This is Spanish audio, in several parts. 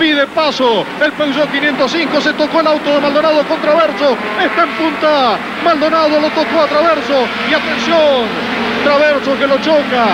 Pide paso. El Peugeot 505 se tocó el auto de Maldonado contra Traverso. Está en punta. Maldonado lo tocó a Traverso. Y atención, Traverso que lo choca.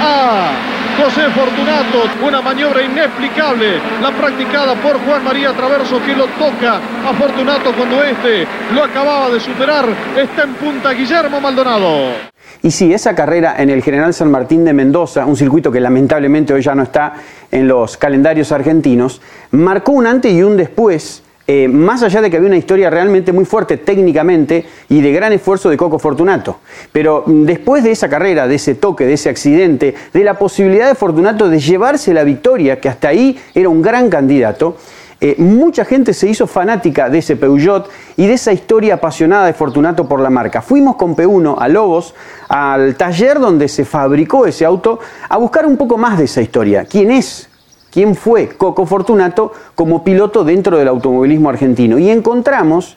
a José Fortunato, una maniobra inexplicable, la practicada por Juan María Traverso que lo toca a Fortunato cuando este lo acababa de superar. Está en punta Guillermo Maldonado. Y sí, esa carrera en el General San Martín de Mendoza, un circuito que lamentablemente hoy ya no está en los calendarios argentinos, marcó un antes y un después, eh, más allá de que había una historia realmente muy fuerte técnicamente y de gran esfuerzo de Coco Fortunato. Pero mm, después de esa carrera, de ese toque, de ese accidente, de la posibilidad de Fortunato de llevarse la victoria, que hasta ahí era un gran candidato, eh, mucha gente se hizo fanática de ese Peugeot y de esa historia apasionada de Fortunato por la marca. Fuimos con P1 a Lobos, al taller donde se fabricó ese auto, a buscar un poco más de esa historia. ¿Quién es? ¿Quién fue Coco Fortunato como piloto dentro del automovilismo argentino? Y encontramos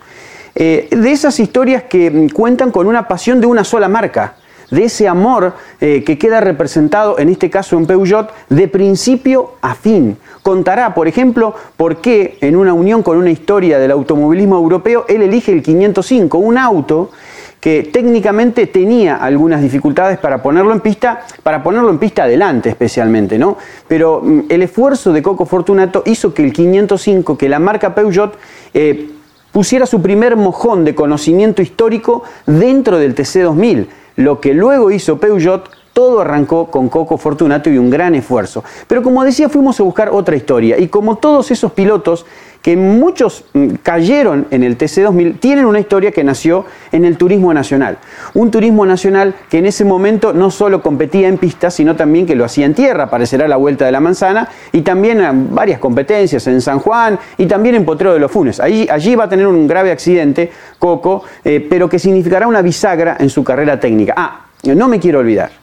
eh, de esas historias que mm, cuentan con una pasión de una sola marca de ese amor eh, que queda representado en este caso en Peugeot de principio a fin. Contará, por ejemplo, por qué en una unión con una historia del automovilismo europeo él elige el 505, un auto que técnicamente tenía algunas dificultades para ponerlo en pista, para ponerlo en pista adelante especialmente, ¿no? Pero mm, el esfuerzo de Coco Fortunato hizo que el 505, que la marca Peugeot eh, pusiera su primer mojón de conocimiento histórico dentro del TC2000 lo que luego hizo Peugeot, todo arrancó con Coco Fortunato y un gran esfuerzo. Pero como decía, fuimos a buscar otra historia. Y como todos esos pilotos que muchos mm, cayeron en el TC2000, tienen una historia que nació en el turismo nacional. Un turismo nacional que en ese momento no solo competía en pistas, sino también que lo hacía en tierra, parecerá la vuelta de la manzana, y también varias competencias en San Juan y también en Potrero de los Funes. Allí, allí va a tener un grave accidente, Coco, eh, pero que significará una bisagra en su carrera técnica. Ah, no me quiero olvidar.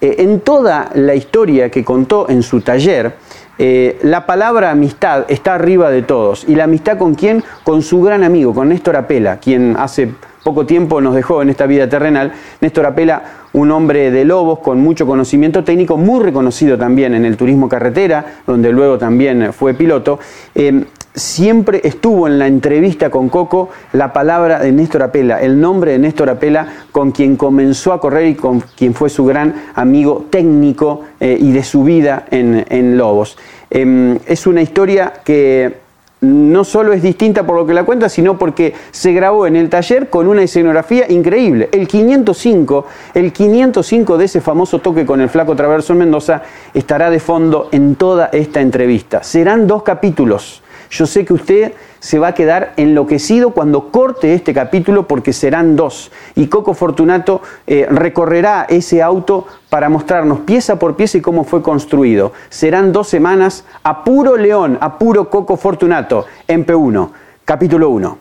Eh, en toda la historia que contó en su taller, eh, la palabra amistad está arriba de todos. ¿Y la amistad con quién? Con su gran amigo, con Néstor Apela, quien hace poco tiempo nos dejó en esta vida terrenal. Néstor Apela, un hombre de lobos con mucho conocimiento técnico, muy reconocido también en el turismo carretera, donde luego también fue piloto. Eh, siempre estuvo en la entrevista con Coco la palabra de Néstor Apela, el nombre de Néstor Apela, con quien comenzó a correr y con quien fue su gran amigo técnico eh, y de su vida en, Lobos. Em, es una historia que no solo es distinta por lo que la cuenta, sino porque se grabó en el taller con una escenografía increíble. El 505, el 505 de ese famoso toque con el flaco Traverso en Mendoza estará de fondo en toda esta entrevista. Serán dos capítulos. Yo sé que usted se va a quedar enloquecido cuando corte este capítulo porque serán dos. Y Coco Fortunato eh, recorrerá ese auto para mostrarnos pieza por pieza y cómo fue construido. Serán dos semanas a puro león, a puro Coco Fortunato en P1, capítulo 1.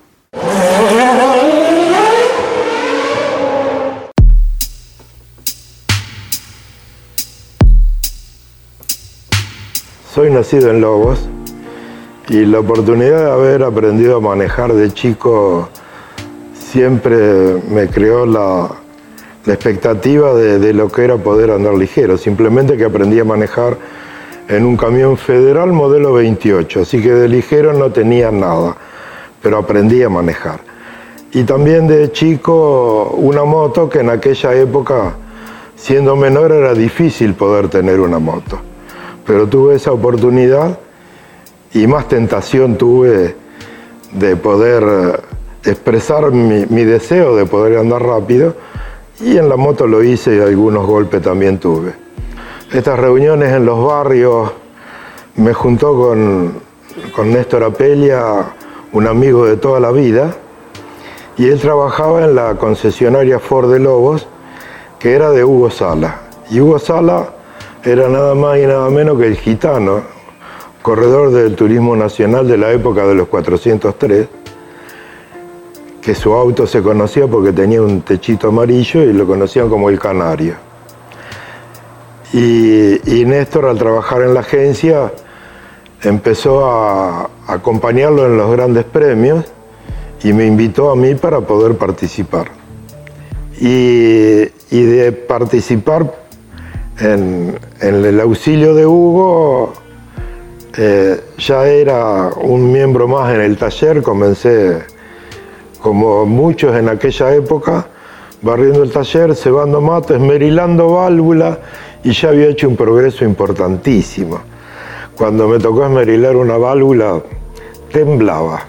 Soy nacido en Lobos y la oportunidad de haber aprendido a manejar de chico siempre me creó la, expectativa de, lo que era poder andar ligero. Simplemente que aprendí a manejar en un camión federal modelo 28, así que de ligero no tenía nada, pero aprendí a manejar. Y también de chico una moto que en aquella época, siendo menor, era difícil poder tener una moto. Pero tuve esa oportunidad y más tentación tuve de poder expresar mi, mi deseo de poder andar rápido y en la moto lo hice y algunos golpes también tuve. Estas reuniones en los barrios me juntó con, con Néstor Apelia, un amigo de toda la vida, y él trabajaba en la concesionaria Ford de Lobos, que era de Hugo Sala. Y Hugo Sala era nada más y nada menos que el gitano, corredor del turismo nacional de la época de los 403, que su auto se conocía porque tenía un techito amarillo y lo conocían como el Canario. Y, y Néstor al trabajar en la agencia empezó a acompañarlo en los grandes premios y me invitó a mí para poder participar. Y, y de participar en, en, el auxilio de Hugo, eh, ya era un miembro más en el taller, comencé como muchos en aquella época, barriendo el taller, cebando mates, esmerilando válvulas y ya había hecho un progreso importantísimo. Cuando me tocó esmerilar una válvula, temblaba.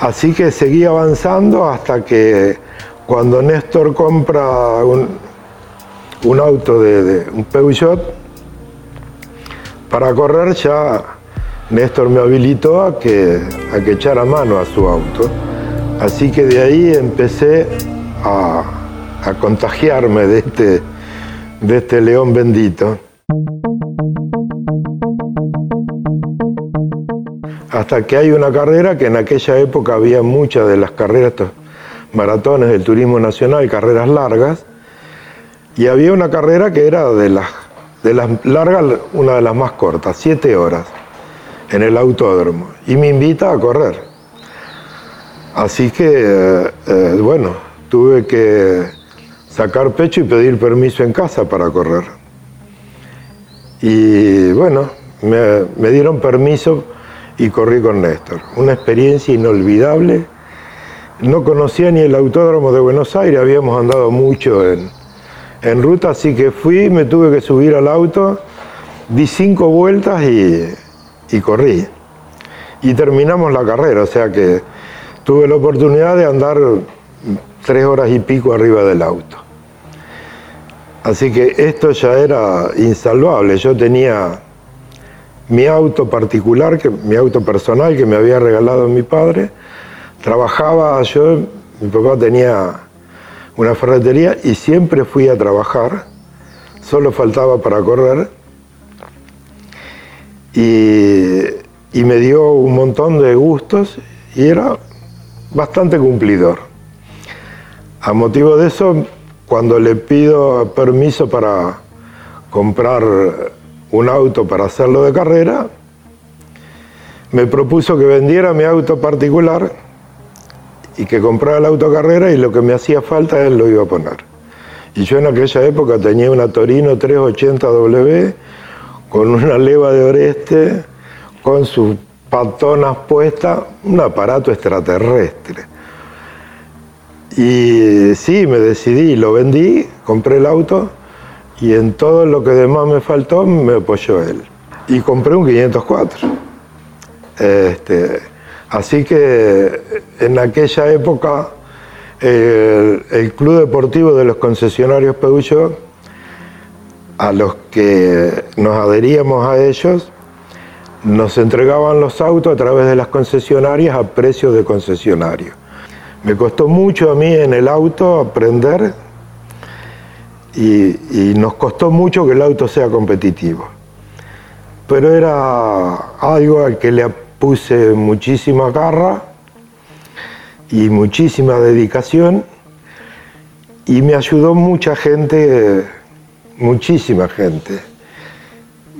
Así que seguí avanzando hasta que cuando Néstor compra un, un auto de, de, un Peugeot, para correr ya Néstor me habilitó a que, a que echara mano a su auto. Así que de ahí empecé a, a contagiarme de este, de este león bendito. hasta que hay una carrera que en aquella época había muchas de las carreras, estos maratones del turismo nacional, carreras largas, y había una carrera que era de las, de las largas, una de las más cortas, siete horas, en el autódromo, y me invita a correr. Así que, eh, eh, bueno, tuve que sacar pecho y pedir permiso en casa para correr. Y bueno, me, me dieron permiso y corrí con Néstor. Una experiencia inolvidable. No conocía ni el autódromo de Buenos Aires, habíamos andado mucho en, en ruta, así que fui, me tuve que subir al auto, di cinco vueltas y, corrí. Y terminamos la carrera, o sea que tuve la oportunidad de andar tres horas y pico arriba del auto. Así que esto ya era insalvable. Yo tenía mi auto particular, que, mi auto personal que me había regalado mi padre. Trabajaba yo, mi papá tenía una ferretería y siempre fui a trabajar, solo faltaba para correr. Y, y me dio un montón de gustos y era bastante cumplidor. A motivo de eso, cuando le pido permiso para comprar un auto para hacerlo de carrera, me propuso que vendiera mi auto particular y que comprara el auto carrera y lo que me hacía falta él lo iba a poner. Y yo en aquella época tenía una Torino 380W con una leva de oreste, con sus patonas puestas, un aparato extraterrestre. Y sí, me decidí, lo vendí, compré el auto y en todo lo que demás me faltó me apoyó él. Y compré un 504. Este, así que en aquella época el, Club Deportivo de los Concesionarios Peugeot, a los que nos adheríamos a ellos, nos entregaban los autos a través de las concesionarias a precios de concesionario. Me costó mucho a mí en el auto aprender y, y, nos costó mucho que el auto sea competitivo. Pero era algo al que le puse muchísima garra y muchísima dedicación y me ayudó mucha gente, muchísima gente.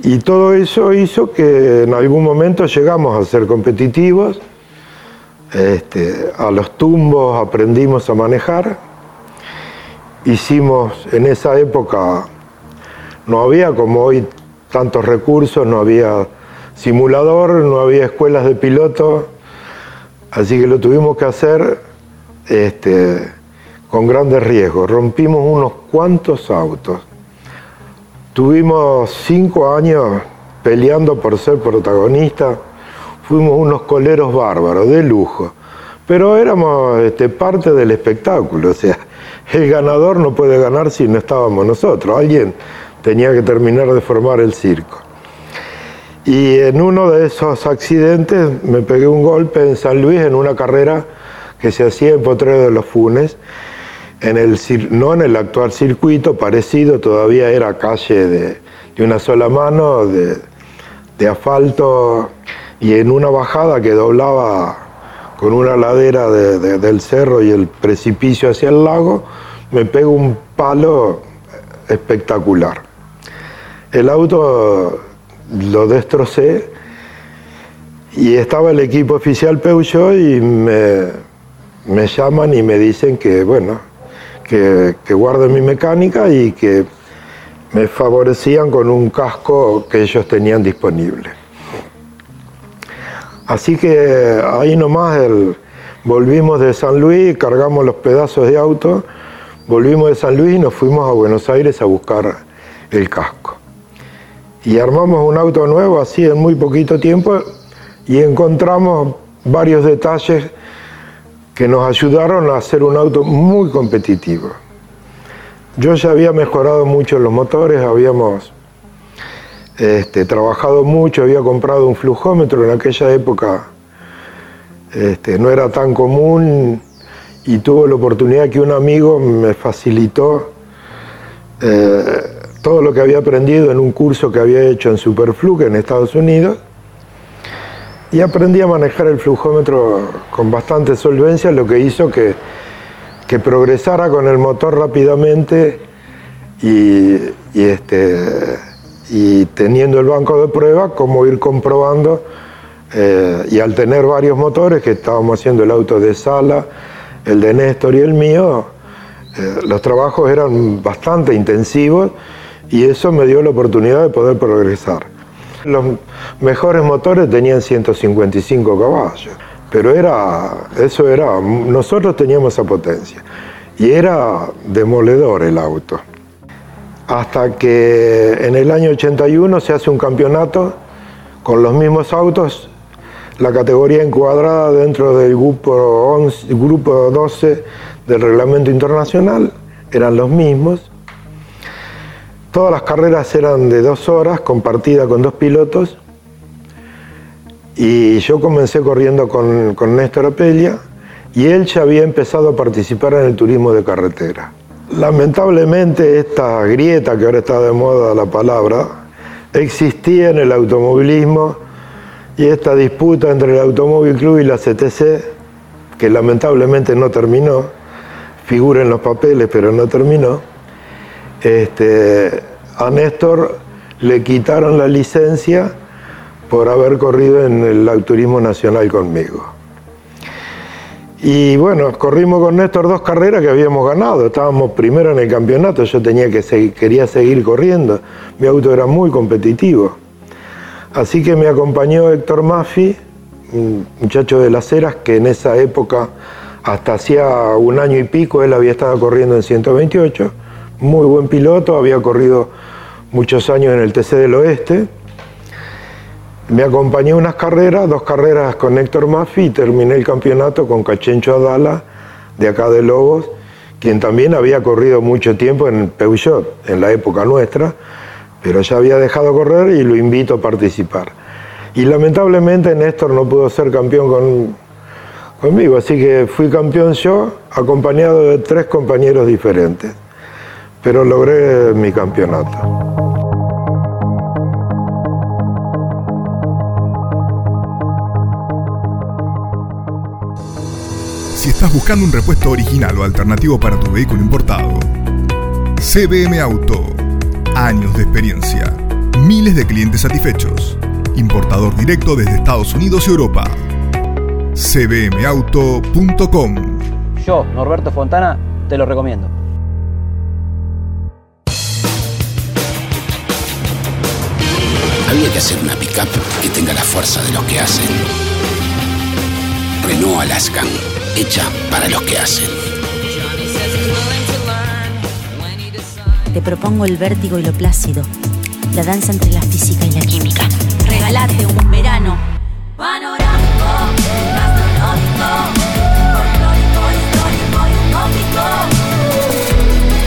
Y todo eso hizo que en algún momento llegamos a ser competitivos, este, a los tumbos aprendimos a manejar hicimos en esa época, no había como hoy tantos recursos, no había simulador, no había escuelas de piloto, así que lo tuvimos que hacer este, con grandes riesgos. Rompimos unos cuantos autos. Tuvimos cinco años peleando por ser protagonista. Fuimos unos coleros bárbaros, de lujo. pero éramos este, parte del espectáculo, o sea, el ganador no puede ganar si no estábamos nosotros, alguien tenía que terminar de formar el circo. Y en uno de esos accidentes me pegué un golpe en San Luis en una carrera que se hacía en Potrero de los Funes, en el, no en el actual circuito, parecido, todavía era calle de, una sola mano, de, de asfalto, y en una bajada que doblaba con una ladera del cerro y el precipicio hacia el lago, me pego un palo espectacular. El auto lo destrocé y estaba el equipo oficial Peugeot y me, me llaman y me dicen que, bueno, que, que guarde mi mecánica y que me favorecían con un casco que ellos tenían disponible. Así que ahí nomás volvimos de San Luis, cargamos los pedazos de auto, volvimos de San Luis y nos fuimos a Buenos Aires a buscar el casco. Y armamos un auto nuevo así en muy poquito tiempo y encontramos varios detalles que nos ayudaron a hacer un auto muy competitivo. Yo ya había mejorado mucho los motores, habíamos este, trabajado mucho, había comprado un flujómetro en aquella época, este, no era tan común y tuve la oportunidad que un amigo me facilitó eh, todo lo que había aprendido en un curso que había hecho en Superflux en Estados Unidos y aprendí a manejar el flujómetro con bastante solvencia, lo que hizo que, que progresara con el motor rápidamente y, este, y teniendo el banco de prueba, cómo ir comprobando eh, y al tener varios motores, que estábamos haciendo el auto de Sala, el de Néstor y el mío, eh, los trabajos eran bastante intensivos y eso me dio la oportunidad de poder progresar. Los mejores motores tenían 155 caballos, pero era, eso era, nosotros teníamos esa potencia y era demoledor el auto hasta que en el año 81 se hace un campeonato con los mismos autos, la categoría encuadrada dentro del grupo, grupo 12 del reglamento internacional, eran los mismos. Todas las carreras eran de dos horas, compartida con dos pilotos. Y yo comencé corriendo con, con Néstor Apelia y él ya había empezado a participar en el turismo de carretera. Lamentablemente esta grieta, que ahora está de moda la palabra, existía en el automovilismo y esta disputa entre el Automóvil Club y la CTC, que lamentablemente no terminó, figura en los papeles pero no terminó, este, a Néstor le quitaron la licencia por haber corrido en el turismo nacional conmigo. Y bueno, corrimos con Néstor dos carreras que habíamos ganado. Estábamos primero en el campeonato, yo tenía que seguir, quería seguir corriendo. Mi auto era muy competitivo. Así que me acompañó Héctor Maffi, un muchacho de las Heras, que en esa época, hasta hacía un año y pico, él había estado corriendo en 128. Muy buen piloto, había corrido muchos años en el TC del Oeste. Me acompañé unas carreras, dos carreras con Héctor Maffi y terminé el campeonato con Cachencho Adala, de acá de Lobos, quien también había corrido mucho tiempo en Peugeot, en la época nuestra, pero ya había dejado correr y lo invito a participar. Y lamentablemente Néstor no pudo ser campeón conmigo, así que fui campeón yo, acompañado de tres compañeros diferentes, pero logré mi campeonato. si estás buscando un repuesto original o alternativo para tu vehículo importado. CBM Auto. Años de experiencia. Miles de clientes satisfechos. Importador directo desde Estados Unidos y Europa. cbmauto.com. Yo, Norberto Fontana, te lo recomiendo. hacer una pickup que tenga la fuerza de los que hacen. Renault Alaskan, hecha para los que hacen. Te propongo el vértigo y lo plácido, la danza entre la física y la química. Regalate un verano. Panorámico.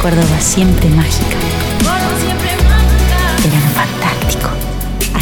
Córdoba siempre mágica. Córdoba siempre mágica. Verano fantástico.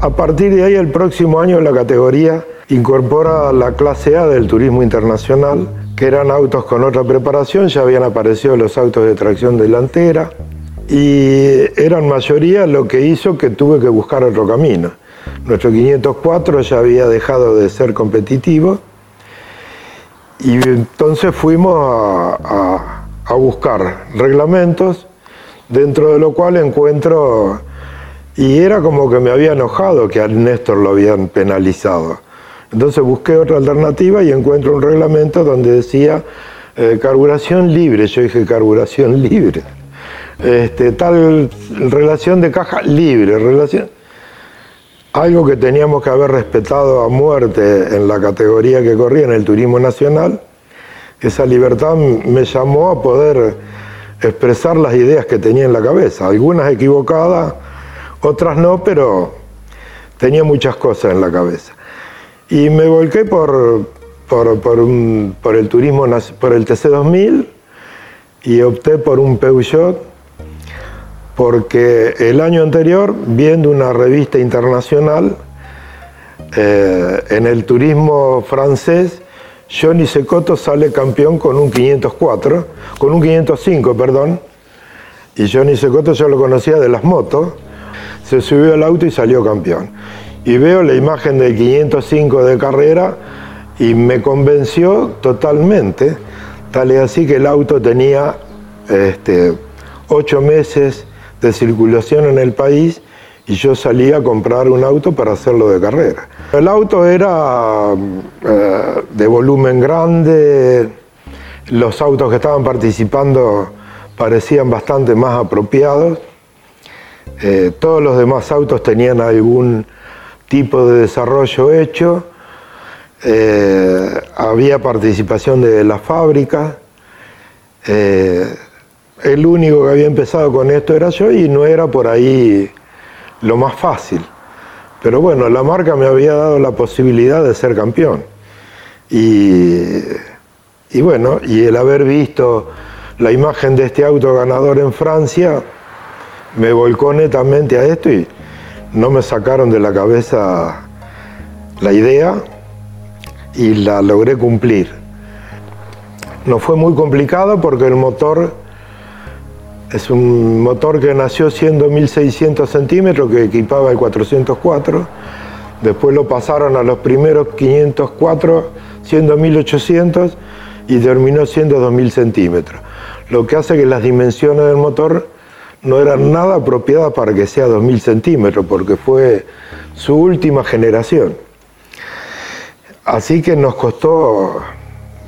A partir de ahí, el próximo año la categoría incorpora la clase A del turismo internacional, que eran autos con otra preparación, ya habían aparecido los autos de tracción delantera y eran mayoría lo que hizo que tuve que buscar otro camino. Nuestro 504 ya había dejado de ser competitivo y entonces fuimos a, a buscar reglamentos, dentro de lo cual encuentro y era como que me había enojado que a Néstor lo habían penalizado. Entonces busqué otra alternativa y encuentro un reglamento donde decía eh, carburación libre. Yo dije carburación libre. Este, tal relación de caja libre, relación. Algo que teníamos que haber respetado a muerte en la categoría que corría en el turismo nacional. Esa libertad me llamó a poder expresar las ideas que tenía en la cabeza, algunas equivocadas otras no, pero tenía muchas cosas en la cabeza. Y me volqué por, por, el turismo, por el TC2000 y opté por un Peugeot porque el año anterior, viendo una revista internacional, eh, en el turismo francés, Johnny Secoto sale campeón con un 504, con un 505, perdón, y Johnny Secoto yo lo conocía de las motos, se subió al auto y salió campeón. Y veo la imagen del 505 de carrera y me convenció totalmente, tal es así que el auto tenía este, ocho meses de circulación en el país y yo salí a comprar un auto para hacerlo de carrera. El auto era eh, de volumen grande, los autos que estaban participando parecían bastante más apropiados eh, todos los demás autos tenían algún tipo de desarrollo hecho, eh, había participación de la fábrica, eh, el único que había empezado con esto era yo y no era por ahí lo más fácil. Pero bueno, la marca me había dado la posibilidad de ser campeón. Y, y bueno, y el haber visto la imagen de este auto ganador en Francia, me volcó netamente a esto y no me sacaron de la cabeza la idea y la logré cumplir. No fue muy complicado porque el motor es un motor que nació siendo 1600 centímetros, que equipaba el 404. Después lo pasaron a los primeros 504 siendo 1800 y terminó siendo 2000 centímetros. Lo que hace que las dimensiones del motor no era nada apropiada para que sea 2000 centímetros, porque fue su última generación. Así que nos costó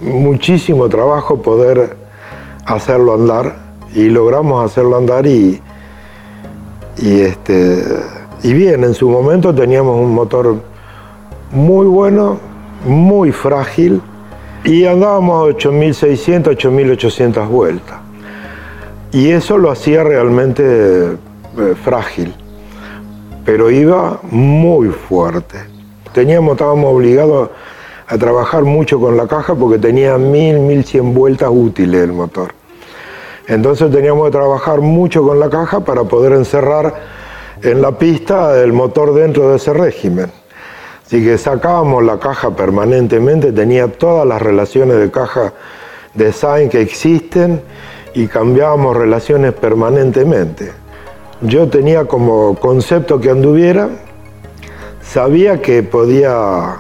muchísimo trabajo poder hacerlo andar y logramos hacerlo andar y, y, este, y bien, en su momento teníamos un motor muy bueno, muy frágil y andábamos a 8600, 8800 vueltas. Y eso lo hacía realmente eh, frágil, pero iba muy fuerte. Teníamos, estábamos obligados a trabajar mucho con la caja porque tenía mil, mil cien vueltas útiles el motor. Entonces teníamos que trabajar mucho con la caja para poder encerrar en la pista el motor dentro de ese régimen. Así que sacábamos la caja permanentemente, tenía todas las relaciones de caja de Sain que existen y cambiábamos relaciones permanentemente. Yo tenía como concepto que anduviera, sabía que podía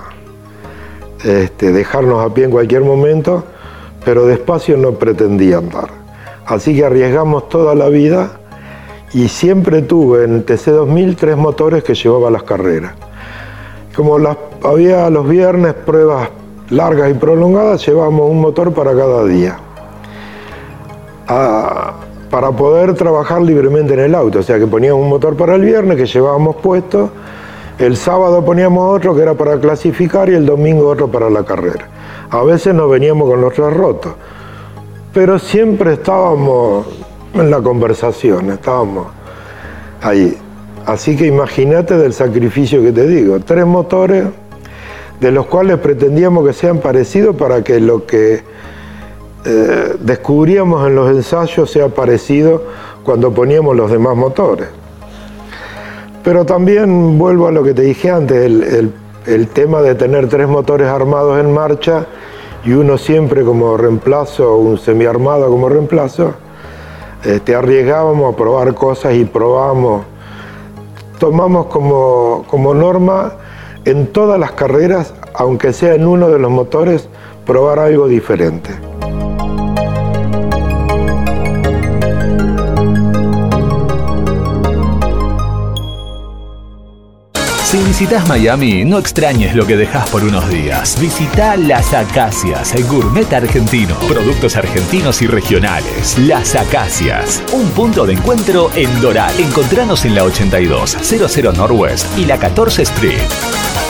este, dejarnos a pie en cualquier momento, pero despacio no pretendía andar. Así que arriesgamos toda la vida y siempre tuve en TC2000 tres motores que llevaba las carreras. Como había los viernes pruebas largas y prolongadas, llevábamos un motor para cada día. Para poder trabajar libremente en el auto, o sea que poníamos un motor para el viernes que llevábamos puesto, el sábado poníamos otro que era para clasificar y el domingo otro para la carrera. A veces nos veníamos con los tres rotos, pero siempre estábamos en la conversación, estábamos ahí. Así que imagínate del sacrificio que te digo, tres motores de los cuales pretendíamos que sean parecidos para que lo que eh, descubríamos en los ensayos sea parecido cuando poníamos los demás motores. Pero también vuelvo a lo que te dije antes, el, tema de tener tres motores armados en marcha y uno siempre como reemplazo, un semiarmado como reemplazo, este, arriesgábamos a probar cosas y probábamos. Tomamos como, como norma en todas las carreras, aunque sea en uno de los motores, probar algo diferente. Si visitas Miami, no extrañes lo que dejas por unos días. Visita Las Acacias, el gourmet argentino. Productos argentinos y regionales. Las Acacias. Un punto de encuentro en Doral. Encontranos en la 82, 00 Northwest y la 14 Street.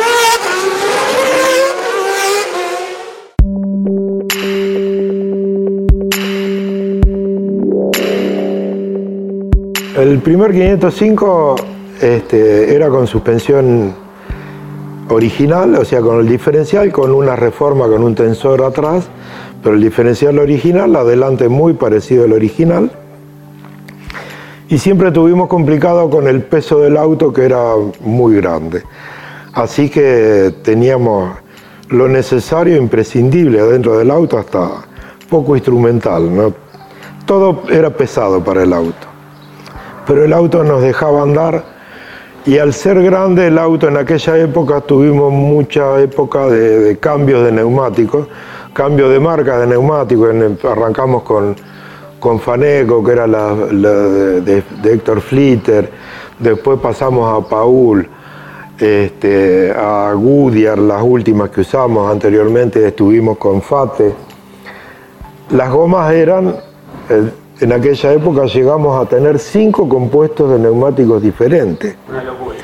El primer 505 este, era con suspensión original, o sea, con el diferencial, con una reforma, con un tensor atrás, pero el diferencial original, adelante muy parecido al original. Y siempre tuvimos complicado con el peso del auto que era muy grande. Así que teníamos lo necesario, imprescindible dentro del auto, hasta poco instrumental. Todo era pesado para el auto pero el auto nos dejaba andar. Y al ser grande el auto en aquella época tuvimos mucha época de, cambios de neumáticos, cambio de marca de neumáticos, arrancamos con, con Faneco, que era la, de, Héctor Flitter, después pasamos a Paul, este, a Goodyear, las últimas que usamos anteriormente. Estuvimos con Fate. Las gomas eran eh, en aquella época llegamos a tener cinco compuestos de neumáticos diferentes. Una locura.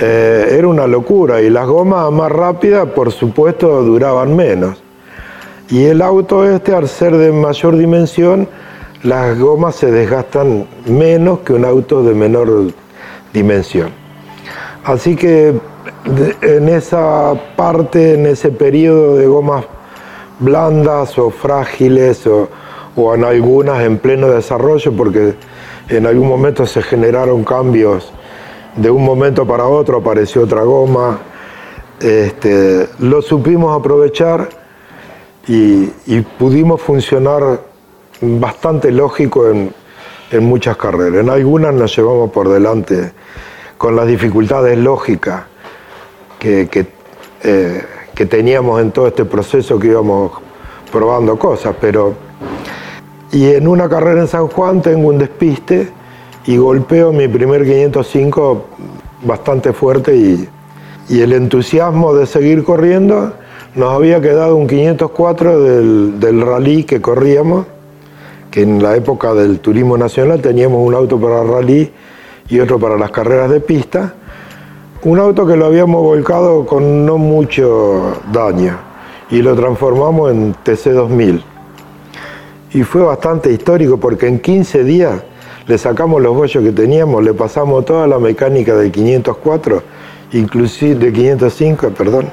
Eh, era una locura y las gomas más rápidas, por supuesto, duraban menos. Y el auto este, al ser de mayor dimensión, las gomas se desgastan menos que un auto de menor dimensión. Así que en esa parte, en ese periodo de gomas blandas o frágiles o, o en algunas en pleno desarrollo porque en algún momento se generaron cambios, de un momento para otro apareció otra goma, este, lo supimos aprovechar y, pudimos funcionar bastante lógico en, en muchas carreras. En algunas nos llevamos por delante con las dificultades lógicas, que, que, eh, teníamos en todo este proceso que íbamos probando cosas, pero... Y en una carrera en San Juan tengo un despiste y golpeo mi primer 505 bastante fuerte y, el entusiasmo de seguir corriendo nos había quedado un 504 del, del rally que corríamos, que en la época del turismo nacional teníamos un auto para rally y otro para las carreras de pista, un auto que lo habíamos volcado con no mucho daño y lo transformamos en TC2000. Y fue bastante histórico porque en 15 días le sacamos los bollos que teníamos, le pasamos toda la mecánica del 504, inclusive de 505, perdón,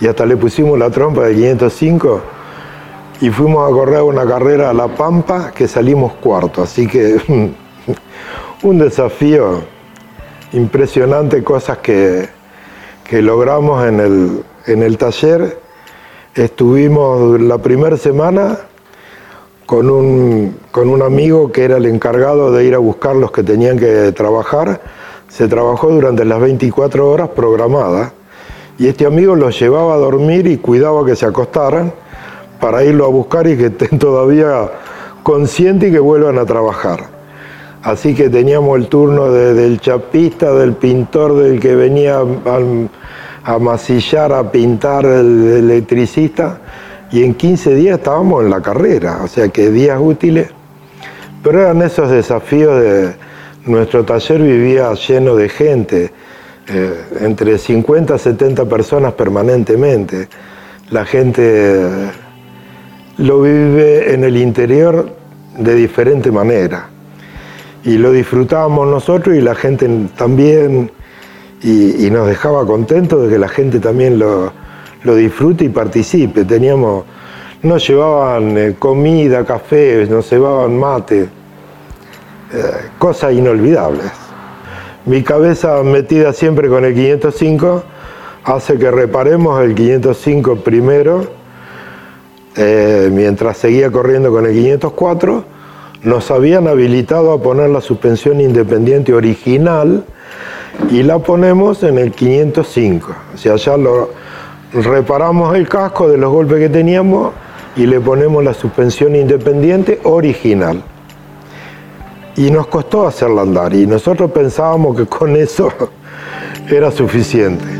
y hasta le pusimos la trompa del 505 y fuimos a correr una carrera a La Pampa que salimos cuarto, así que un desafío impresionante, cosas que, que logramos en el, en el taller. Estuvimos la primera semana con un, con un amigo que era el encargado de ir a buscar los que tenían que trabajar. Se trabajó durante las 24 horas programadas y este amigo los llevaba a dormir y cuidaba que se acostaran para irlo a buscar y que estén todavía conscientes y que vuelvan a trabajar. Así que teníamos el turno de, del chapista, del pintor, del que venía a, a masillar, a pintar, el electricista y en 15 días estábamos en la carrera, o sea que días útiles, pero eran esos desafíos de nuestro taller vivía lleno de gente, eh, entre 50 a 70 personas permanentemente. La gente lo vive en el interior de diferente manera. Y lo disfrutábamos nosotros y la gente también. Y, y nos dejaba contentos de que la gente también lo, lo disfrute y participe. Teníamos, nos llevaban eh, comida, café, nos llevaban mate, eh, cosas inolvidables. Mi cabeza metida siempre con el 505 hace que reparemos el 505 primero, eh, mientras seguía corriendo con el 504, nos habían habilitado a poner la suspensión independiente original y la ponemos en el 505. O sea, ya lo, reparamos el casco de los golpes que teníamos y le ponemos la suspensión independiente original. Y nos costó hacerla andar y nosotros pensábamos que con eso era suficiente.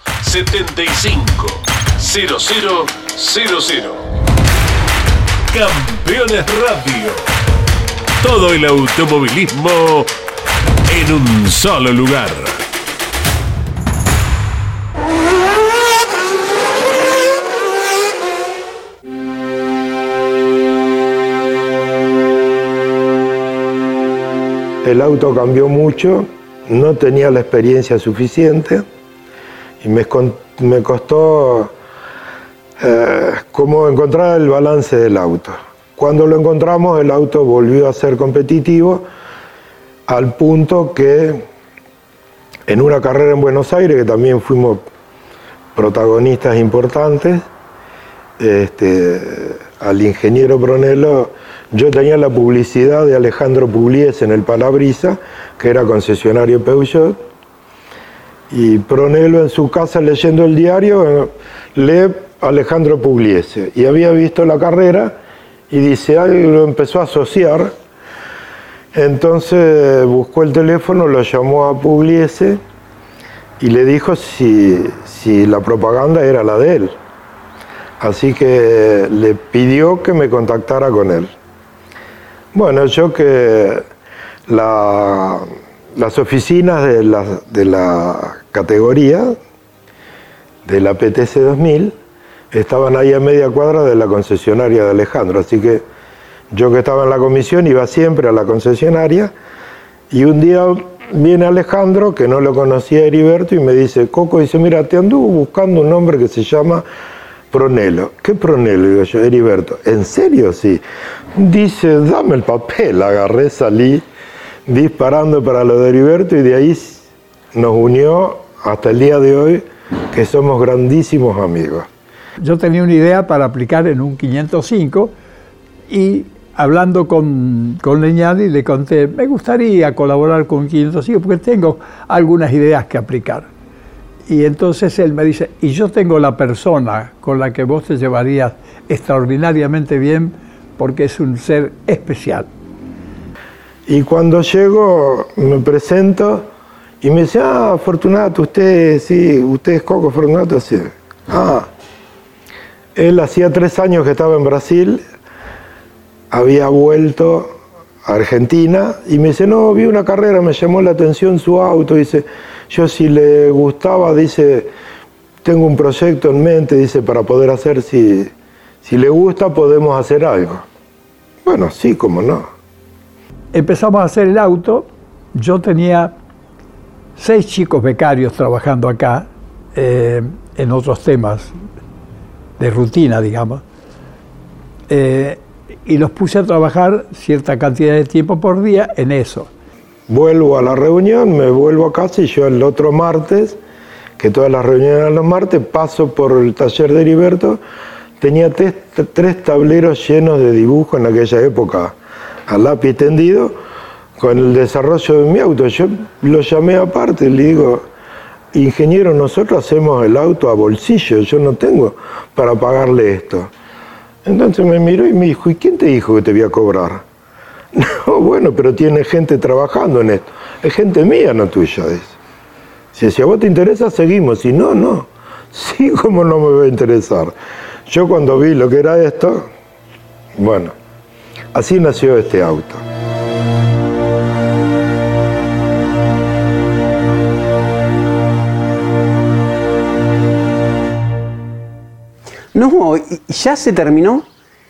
75 0000. Campeones Radio. Todo el automovilismo en un solo lugar. El auto cambió mucho, no tenía la experiencia suficiente y me, costó eh, como encontrar el balance del auto. Cuando lo encontramos, el auto volvió a ser competitivo al punto que en una carrera en Buenos Aires, que también fuimos protagonistas importantes, este, al ingeniero Brunello, yo tenía la publicidad de Alejandro Pugliese en el Palabrisa, que era concesionario Peugeot, y Pronelo en su casa leyendo el diario lee Alejandro Pugliese y había visto la carrera y dice, algo lo empezó a asociar, entonces buscó el teléfono, lo llamó a Pugliese y le dijo si, si la propaganda era la de él. Así que le pidió que me contactara con él. Bueno, yo que las oficinas de la, de la categoría de la PTC 2000 estaban ahí a media cuadra de la concesionaria de Alejandro, así que yo que estaba en la comisión iba siempre a la concesionaria y un día viene Alejandro, que no lo conocía Heriberto, y me dice, Coco, dice, mira, te anduvo buscando un nombre que se llama Pronelo. ¿Qué Pronelo? Digo yo, Heriberto. ¿En serio? Sí. Dice, dame el papel. Agarré, salí disparando para lo de Heriberto y de ahí nos unió hasta el día de hoy que somos grandísimos amigos. Yo tenía una idea para aplicar en un 505 y hablando con, con Leñani le conté, me gustaría colaborar con 505 porque tengo algunas ideas que aplicar. Y entonces él me dice, y yo tengo la persona con la que vos te llevarías extraordinariamente bien porque es un ser especial. Y cuando llego, me presento y me dice, ah, Fortunato, usted, sí, usted es Coco Fortunato, sí. Ah, él hacía tres años que estaba en Brasil, había vuelto a Argentina y me dice, no, vi una carrera, me llamó la atención su auto, dice, yo si le gustaba, dice, tengo un proyecto en mente, dice, para poder hacer, si, si le gusta, podemos hacer algo. Bueno, sí, como no. Empezamos a hacer el auto, yo tenía seis chicos becarios trabajando acá eh, en otros temas de rutina, digamos, eh, y los puse a trabajar cierta cantidad de tiempo por día en eso. Vuelvo a la reunión, me vuelvo a casa y yo el otro martes, que todas las reuniones eran los martes, paso por el taller de Heriberto, tenía tres, tres tableros llenos de dibujos en aquella época, a lápiz tendido, con el desarrollo de mi auto. Yo lo llamé aparte, le digo, ingeniero, nosotros hacemos el auto a bolsillo, yo no tengo para pagarle esto. Entonces me miró y me dijo, ¿y quién te dijo que te voy a cobrar? No, bueno, pero tiene gente trabajando en esto. Es gente mía, no tuya. Dice. Si, a vos te interesa, seguimos. Si no, no. Sí, como no me va a interesar. Yo cuando vi lo que era esto, bueno, así nació este auto. No, ya se terminó,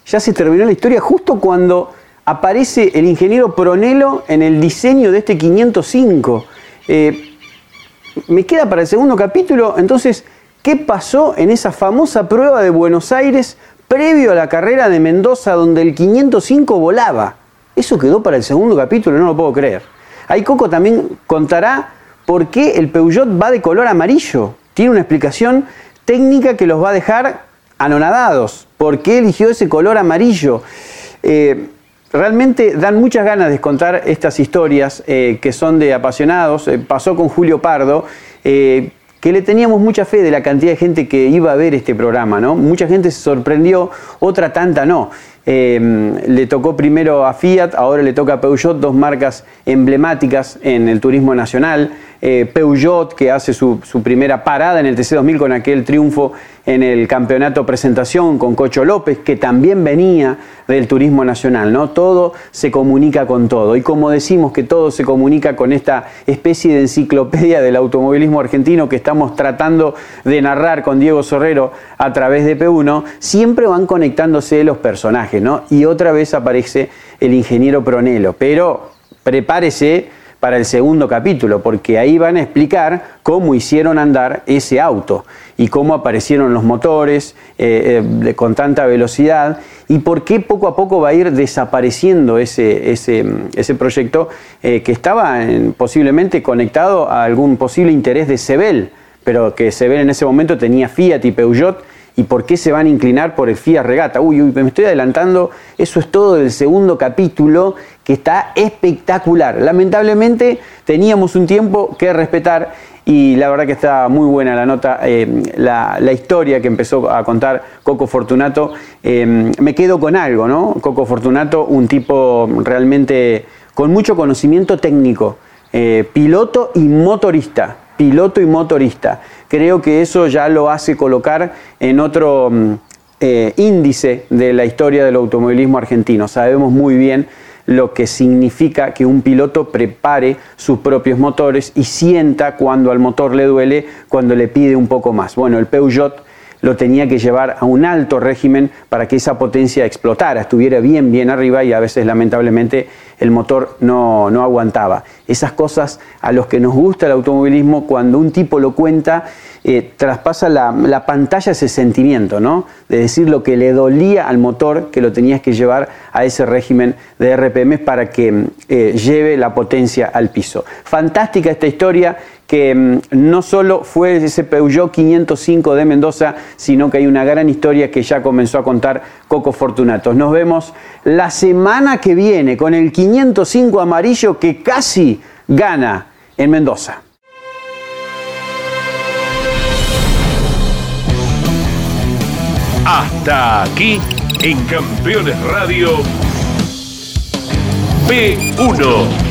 ya se terminó la historia justo cuando aparece el ingeniero Pronelo en el diseño de este 505. Eh, me queda para el segundo capítulo, entonces, ¿qué pasó en esa famosa prueba de Buenos Aires previo a la carrera de Mendoza donde el 505 volaba? Eso quedó para el segundo capítulo, no lo puedo creer. Ahí Coco también contará por qué el Peugeot va de color amarillo. Tiene una explicación técnica que los va a dejar anonadados. ¿Por qué eligió ese color amarillo? Eh, realmente dan muchas ganas de contar estas historias eh, que son de apasionados. pasó con Julio Pardo que le teníamos mucha fe de la cantidad de gente que iba a ver este programa, ¿no? Mucha gente se sorprendió, otra tanta no. Em, le tocó primero a Fiat, ahora le toca a Peugeot, dos marcas emblemáticas en el turismo nacional. Eh, Peugeot, que hace su, primera parada en el TC2000 con aquel triunfo en el campeonato presentación con Cocho López, que también venía del turismo nacional, ¿no? Todo se comunica con todo. Y como decimos que todo se comunica con esta especie de enciclopedia del automovilismo argentino que estamos tratando de narrar con Diego Sorrero a través de P1, siempre van conectándose los personajes, ¿no? Y otra vez aparece el ingeniero Pronelo. Pero prepárese para el segundo capítulo, porque ahí van a explicar cómo hicieron andar ese auto y cómo aparecieron los motores eh, eh, con tanta velocidad y por qué poco a poco va a ir desapareciendo ese, ese, proyecto eh, que estaba posiblemente conectado a algún posible interés de Sebel, pero que Sebel en ese momento tenía Fiat y Peugeot y por qué se van a inclinar por el Fiat Regata. Uy, uy, me estoy adelantando, eso es todo del segundo capítulo que está espectacular. Lamentablemente teníamos un tiempo que respetar y la verdad que está muy buena la nota, eh, la, historia que empezó a contar Coco Fortunato. Eh, me quedo con algo, ¿no? Coco Fortunato, un tipo realmente con mucho conocimiento técnico, eh, piloto y motorista, piloto y motorista. Creo que eso ya lo hace colocar en otro mm, índice de la historia del automovilismo argentino. Sabemos muy bien lo que significa que un piloto prepare sus propios motores y sienta cuando al motor le duele, cuando le pide un poco más. Bueno, el Peugeot lo tenía que llevar a un alto régimen para que esa potencia explotara, estuviera bien, bien arriba y a veces lamentablemente el motor no, no aguantaba. Esas cosas a los que nos gusta el automovilismo, cuando un tipo lo cuenta, eh, traspasa la, pantalla ese sentimiento, ¿no? De decir lo que le dolía al motor, que lo tenías que llevar a ese régimen de RPM para que eh, lleve la potencia al piso. Fantástica esta historia que mm, no solo fue ese Peugeot 505 de Mendoza, sino que hay una gran historia que ya comenzó a contar Coco Fortunatos. Nos vemos la semana que viene con el 505 amarillo que casi gana en Mendoza. Hasta aquí en Campeones Radio P1.